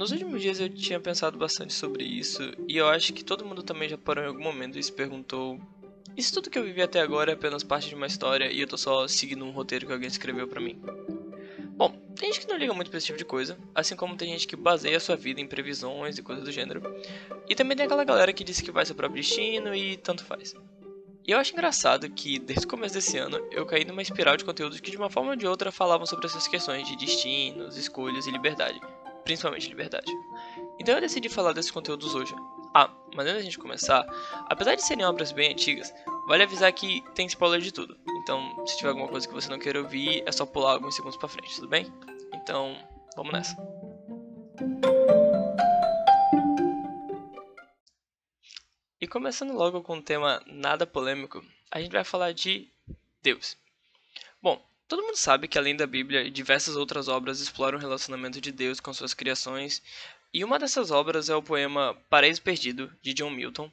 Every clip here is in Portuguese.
nos últimos dias eu tinha pensado bastante sobre isso, e eu acho que todo mundo também já parou em algum momento e se perguntou: se tudo que eu vivi até agora é apenas parte de uma história e eu tô só seguindo um roteiro que alguém escreveu para mim? Bom, tem gente que não liga muito pra esse tipo de coisa, assim como tem gente que baseia a sua vida em previsões e coisas do gênero, e também tem aquela galera que diz que vai ser próprio destino e tanto faz. E eu acho engraçado que, desde o começo desse ano, eu caí numa espiral de conteúdos que de uma forma ou de outra falavam sobre essas questões de destinos, escolhas e liberdade principalmente liberdade. Então eu decidi falar desses conteúdos hoje. Ah, mas antes da gente começar, apesar de serem obras bem antigas, vale avisar que tem spoiler de tudo. Então, se tiver alguma coisa que você não queira ouvir, é só pular alguns segundos pra frente, tudo bem? Então, vamos nessa. E começando logo com um tema nada polêmico, a gente vai falar de Deus. Todo mundo sabe que além da Bíblia, diversas outras obras exploram o relacionamento de Deus com suas criações, e uma dessas obras é o poema Paraíso Perdido, de John Milton.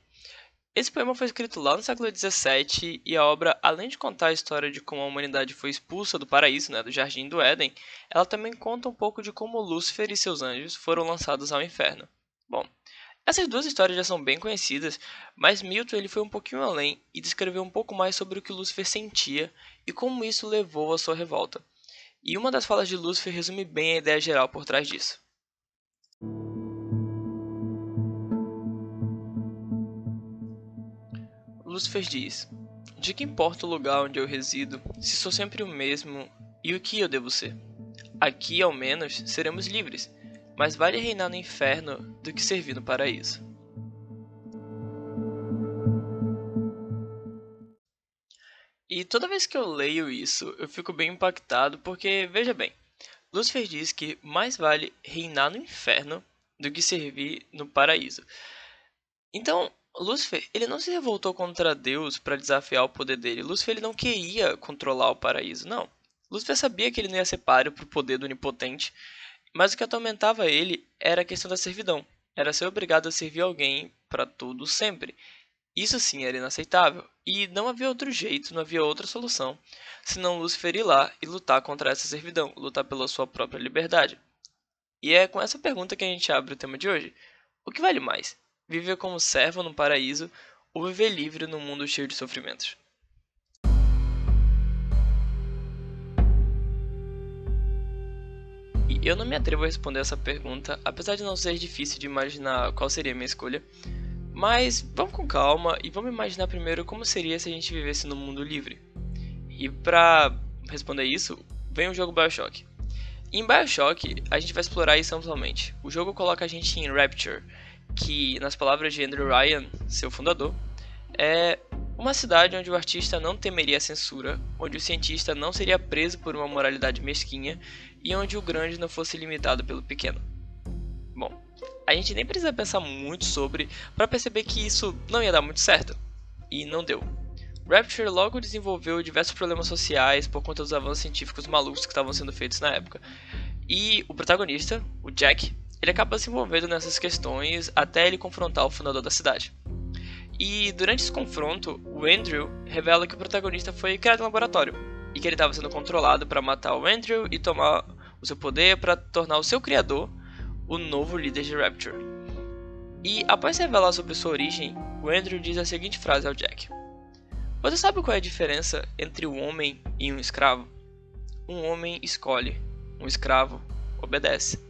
Esse poema foi escrito lá no século XVII e a obra, além de contar a história de como a humanidade foi expulsa do paraíso, né, do jardim do Éden, ela também conta um pouco de como Lúcifer e seus anjos foram lançados ao inferno. Bom, essas duas histórias já são bem conhecidas, mas Milton ele foi um pouquinho além e descreveu um pouco mais sobre o que Lúcifer sentia e como isso levou à sua revolta. E uma das falas de Lúcifer resume bem a ideia geral por trás disso. Lúcifer diz: De que importa o lugar onde eu resido, se sou sempre o mesmo e o que eu devo ser? Aqui, ao menos, seremos livres mas vale reinar no inferno do que servir no paraíso. E toda vez que eu leio isso, eu fico bem impactado porque, veja bem, Lúcifer diz que mais vale reinar no inferno do que servir no paraíso. Então, Lúcifer, ele não se revoltou contra Deus para desafiar o poder dele. Lúcifer ele não queria controlar o paraíso, não. Lúcifer sabia que ele não ia ser páreo para o poder do onipotente mas o que atormentava ele era a questão da servidão. Era ser obrigado a servir alguém para tudo sempre. Isso sim era inaceitável, e não havia outro jeito, não havia outra solução, senão Lúcifer ir lá e lutar contra essa servidão, lutar pela sua própria liberdade. E é com essa pergunta que a gente abre o tema de hoje. O que vale mais? Viver como servo no paraíso ou viver livre num mundo cheio de sofrimentos? Eu não me atrevo a responder essa pergunta, apesar de não ser difícil de imaginar qual seria a minha escolha. Mas vamos com calma e vamos imaginar primeiro como seria se a gente vivesse num mundo livre. E para responder isso, vem o jogo BioShock. em BioShock, a gente vai explorar isso amplamente. O jogo coloca a gente em Rapture, que, nas palavras de Andrew Ryan, seu fundador, é uma cidade onde o artista não temeria a censura, onde o cientista não seria preso por uma moralidade mesquinha e onde o grande não fosse limitado pelo pequeno. Bom, a gente nem precisa pensar muito sobre para perceber que isso não ia dar muito certo. E não deu. Rapture logo desenvolveu diversos problemas sociais por conta dos avanços científicos malucos que estavam sendo feitos na época. E o protagonista, o Jack, ele acaba se envolvendo nessas questões até ele confrontar o fundador da cidade. E durante esse confronto, o Andrew revela que o protagonista foi criado em laboratório e que ele estava sendo controlado para matar o Andrew e tomar o seu poder para tornar o seu criador o novo líder de Rapture. E após revelar sobre sua origem, o Andrew diz a seguinte frase ao Jack: Você sabe qual é a diferença entre um homem e um escravo? Um homem escolhe, um escravo obedece.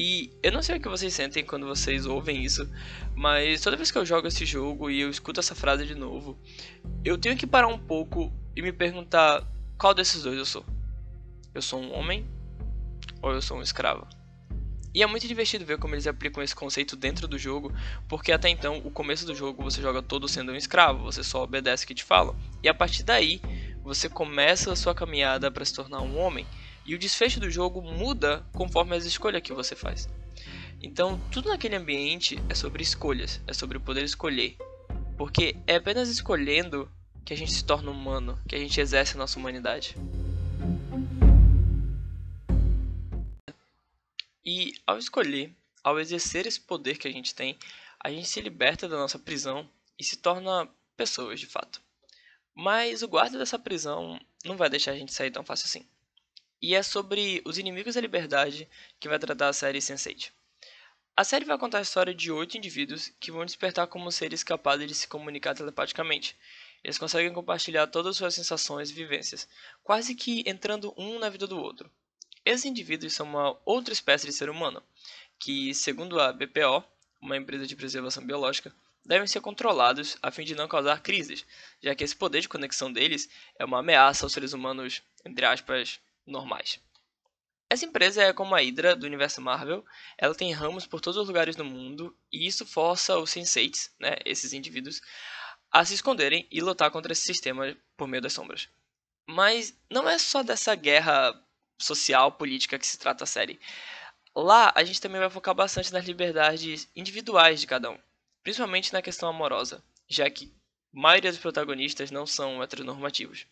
E eu não sei o que vocês sentem quando vocês ouvem isso, mas toda vez que eu jogo esse jogo e eu escuto essa frase de novo, eu tenho que parar um pouco e me perguntar qual desses dois eu sou. Eu sou um homem ou eu sou um escravo? E é muito divertido ver como eles aplicam esse conceito dentro do jogo, porque até então, o começo do jogo você joga todo sendo um escravo, você só obedece o que te falam. E a partir daí, você começa a sua caminhada para se tornar um homem. E o desfecho do jogo muda conforme as escolhas que você faz. Então, tudo naquele ambiente é sobre escolhas, é sobre poder escolher. Porque é apenas escolhendo que a gente se torna humano, que a gente exerce a nossa humanidade. E ao escolher, ao exercer esse poder que a gente tem, a gente se liberta da nossa prisão e se torna pessoas de fato. Mas o guarda dessa prisão não vai deixar a gente sair tão fácil assim. E é sobre os inimigos da liberdade que vai tratar a série Sense8. A série vai contar a história de oito indivíduos que vão despertar como seres capazes de se comunicar telepaticamente. Eles conseguem compartilhar todas as suas sensações e vivências, quase que entrando um na vida do outro. Esses indivíduos são uma outra espécie de ser humano, que, segundo a BPO, uma empresa de preservação biológica, devem ser controlados a fim de não causar crises, já que esse poder de conexão deles é uma ameaça aos seres humanos, entre aspas, normais. Essa empresa é como a Hydra do universo Marvel, ela tem ramos por todos os lugares do mundo e isso força os Sensates, né, esses indivíduos, a se esconderem e lutar contra esse sistema por meio das sombras. Mas não é só dessa guerra social, política que se trata a série. Lá a gente também vai focar bastante nas liberdades individuais de cada um, principalmente na questão amorosa, já que a maioria dos protagonistas não são heteronormativos.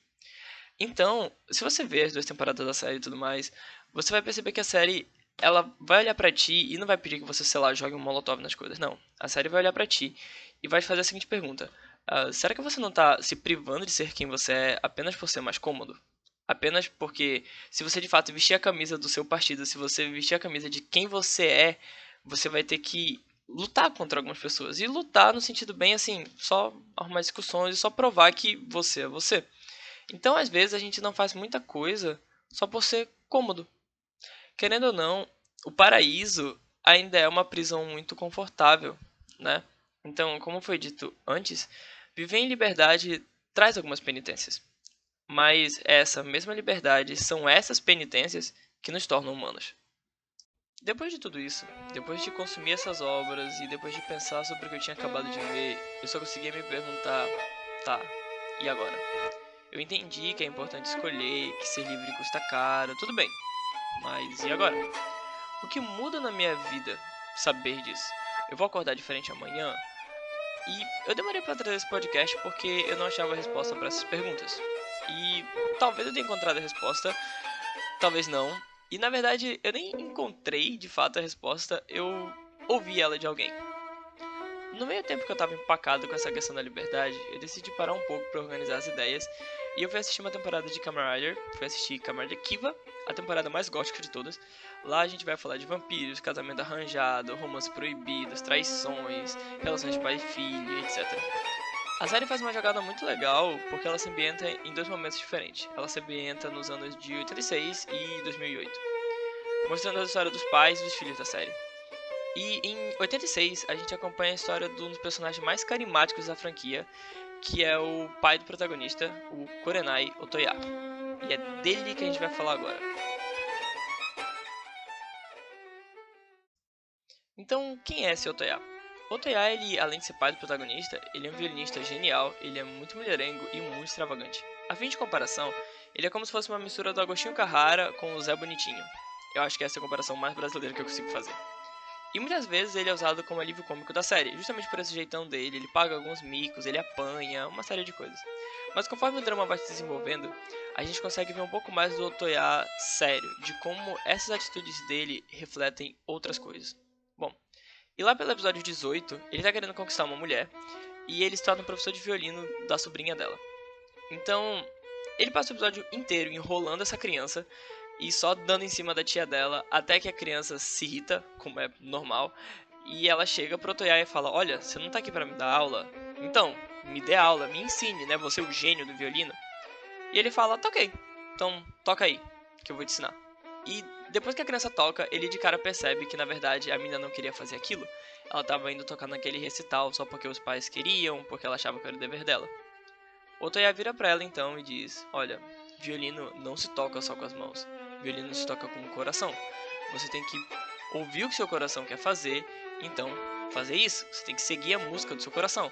Então, se você ver as duas temporadas da série e tudo mais, você vai perceber que a série ela vai olhar para ti e não vai pedir que você, sei lá, jogue um molotov nas coisas. Não. A série vai olhar para ti e vai te fazer a seguinte pergunta: uh, será que você não tá se privando de ser quem você é apenas por ser mais cômodo? Apenas porque se você de fato vestir a camisa do seu partido, se você vestir a camisa de quem você é, você vai ter que lutar contra algumas pessoas. E lutar no sentido bem assim, só arrumar discussões e só provar que você é você. Então, às vezes, a gente não faz muita coisa só por ser cômodo. Querendo ou não, o paraíso ainda é uma prisão muito confortável, né? Então, como foi dito antes, viver em liberdade traz algumas penitências. Mas essa mesma liberdade são essas penitências que nos tornam humanos. Depois de tudo isso, depois de consumir essas obras e depois de pensar sobre o que eu tinha acabado de ver, eu só conseguia me perguntar: tá, e agora? Eu entendi que é importante escolher, que ser livre custa caro, tudo bem. Mas e agora? O que muda na minha vida saber disso? Eu vou acordar diferente amanhã? E eu demorei para trazer esse podcast porque eu não achava a resposta para essas perguntas. E talvez eu tenha encontrado a resposta, talvez não. E na verdade eu nem encontrei de fato a resposta, eu ouvi ela de alguém. No meio tempo que eu tava empacado com essa questão da liberdade, eu decidi parar um pouco para organizar as ideias e eu fui assistir uma temporada de Kamen Rider, fui assistir Kamen Rider Kiva, a temporada mais gótica de todas. Lá a gente vai falar de vampiros, casamento arranjado, romances proibidos, traições, relações de pai e filho, etc. A série faz uma jogada muito legal porque ela se ambienta em dois momentos diferentes. Ela se ambienta nos anos de 86 e 2008, mostrando a história dos pais e dos filhos da série. E em 86 a gente acompanha a história de um dos personagens mais carismáticos da franquia, que é o pai do protagonista, o Korenai Otoya. E é dele que a gente vai falar agora. Então, quem é esse Otoya? Otoya, ele, além de ser pai do protagonista, ele é um violinista genial, ele é muito mulherengo e muito extravagante. A fim de comparação, ele é como se fosse uma mistura do Agostinho Carrara com o Zé Bonitinho. Eu acho que essa é a comparação mais brasileira que eu consigo fazer. E muitas vezes ele é usado como alívio cômico da série, justamente por esse jeitão dele, ele paga alguns micos, ele apanha, uma série de coisas. Mas conforme o drama vai se desenvolvendo, a gente consegue ver um pouco mais do Otoya sério, de como essas atitudes dele refletem outras coisas. Bom, e lá pelo episódio 18, ele tá querendo conquistar uma mulher, e ele se torna um professor de violino da sobrinha dela. Então, ele passa o episódio inteiro enrolando essa criança, e só dando em cima da tia dela até que a criança se irrita, como é normal, e ela chega pro Toyai e fala: Olha, você não tá aqui para me dar aula? Então, me dê aula, me ensine, né? Você é o gênio do violino. E ele fala: Tá ok, então toca aí, que eu vou te ensinar. E depois que a criança toca, ele de cara percebe que na verdade a menina não queria fazer aquilo. Ela tava indo tocar naquele recital só porque os pais queriam, porque ela achava que era o dever dela. O Toya vira pra ela então e diz: Olha, violino não se toca só com as mãos violino se toca com o coração. Você tem que ouvir o que seu coração quer fazer, então fazer isso. Você tem que seguir a música do seu coração.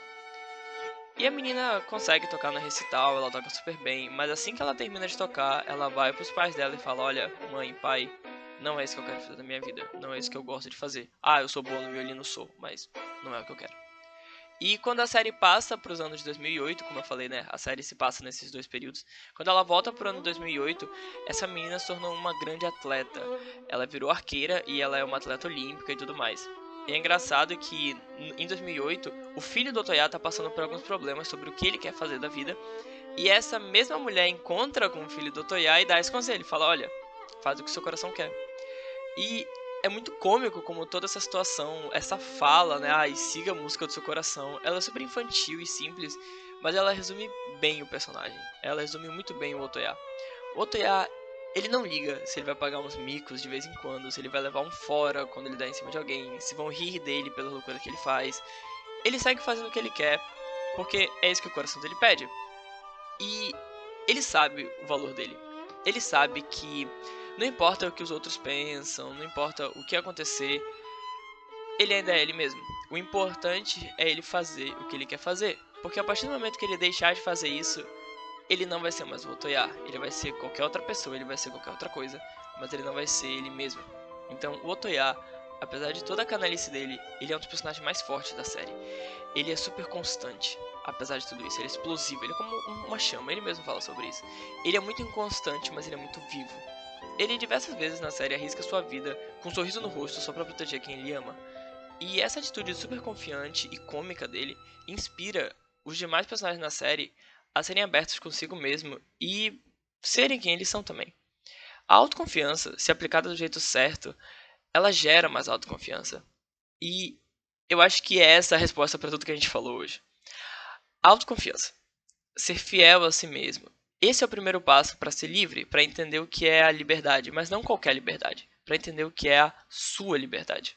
E a menina consegue tocar no recital, ela toca super bem, mas assim que ela termina de tocar, ela vai pros pais dela e fala: Olha, mãe, pai, não é isso que eu quero fazer da minha vida, não é isso que eu gosto de fazer. Ah, eu sou boa no violino, sou, mas não é o que eu quero. E quando a série passa para os anos de 2008, como eu falei, né, a série se passa nesses dois períodos. Quando ela volta para o ano 2008, essa menina se tornou uma grande atleta. Ela virou arqueira e ela é uma atleta olímpica e tudo mais. E é engraçado que em 2008, o filho do Otoya tá passando por alguns problemas sobre o que ele quer fazer da vida. E essa mesma mulher encontra com o filho do Otoya e dá esse conselho, fala: "Olha, faz o que seu coração quer". E é muito cômico como toda essa situação, essa fala, né? Ai, siga a música do seu coração. Ela é super infantil e simples, mas ela resume bem o personagem. Ela resume muito bem o Otoya. O Otoya, ele não liga se ele vai pagar uns micos de vez em quando, se ele vai levar um fora quando ele dá em cima de alguém, se vão rir dele pela loucura que ele faz. Ele segue fazendo o que ele quer, porque é isso que o coração dele pede. E ele sabe o valor dele. Ele sabe que não importa o que os outros pensam, não importa o que acontecer, ele ainda é ele mesmo. O importante é ele fazer o que ele quer fazer. Porque a partir do momento que ele deixar de fazer isso, ele não vai ser mais o Otoya. Ele vai ser qualquer outra pessoa, ele vai ser qualquer outra coisa, mas ele não vai ser ele mesmo. Então o Otoya, apesar de toda a canalice dele, ele é um dos personagens mais fortes da série. Ele é super constante, apesar de tudo isso. Ele é explosivo, ele é como uma chama, ele mesmo fala sobre isso. Ele é muito inconstante, mas ele é muito vivo. Ele diversas vezes na série arrisca sua vida com um sorriso no rosto só para proteger quem ele ama. E essa atitude super confiante e cômica dele inspira os demais personagens na série a serem abertos consigo mesmo e serem quem eles são também. A autoconfiança, se aplicada do jeito certo, ela gera mais autoconfiança. E eu acho que é essa a resposta para tudo que a gente falou hoje. Autoconfiança. Ser fiel a si mesmo esse é o primeiro passo para ser livre, para entender o que é a liberdade, mas não qualquer liberdade, para entender o que é a sua liberdade.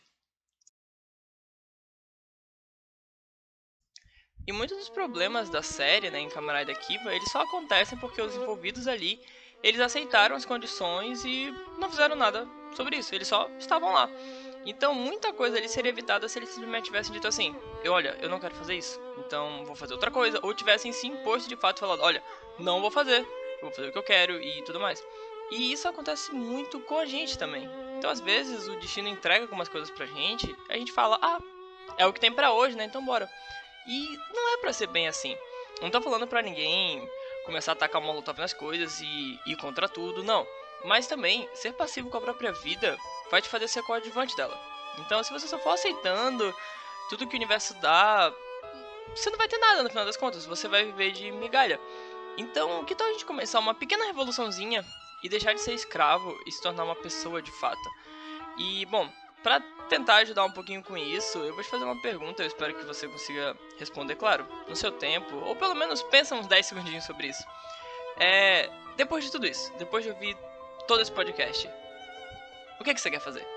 E muitos dos problemas da série, né, em Camarada Kiva, eles só acontecem porque os envolvidos ali, eles aceitaram as condições e não fizeram nada sobre isso, eles só estavam lá. Então, muita coisa ali seria evitada se eles simplesmente tivessem dito assim: olha, eu não quero fazer isso, então vou fazer outra coisa. Ou tivessem se imposto de fato falado: olha, não vou fazer, vou fazer o que eu quero e tudo mais. E isso acontece muito com a gente também. Então, às vezes, o destino entrega algumas coisas pra gente, a gente fala: ah, é o que tem para hoje, né? Então bora. E não é para ser bem assim. Não tô falando pra ninguém começar a atacar o molotov nas coisas e ir contra tudo, não. Mas também, ser passivo com a própria vida vai te fazer ser coadjuvante dela. Então, se você só for aceitando tudo que o universo dá, você não vai ter nada no final das contas, você vai viver de migalha. Então, que tal a gente começar uma pequena revoluçãozinha e deixar de ser escravo e se tornar uma pessoa de fato? E, bom, para tentar ajudar um pouquinho com isso, eu vou te fazer uma pergunta, eu espero que você consiga responder, claro, no seu tempo, ou pelo menos pensa uns 10 segundinhos sobre isso. É, depois de tudo isso, depois de ouvir todo esse podcast, o que, é que você quer fazer?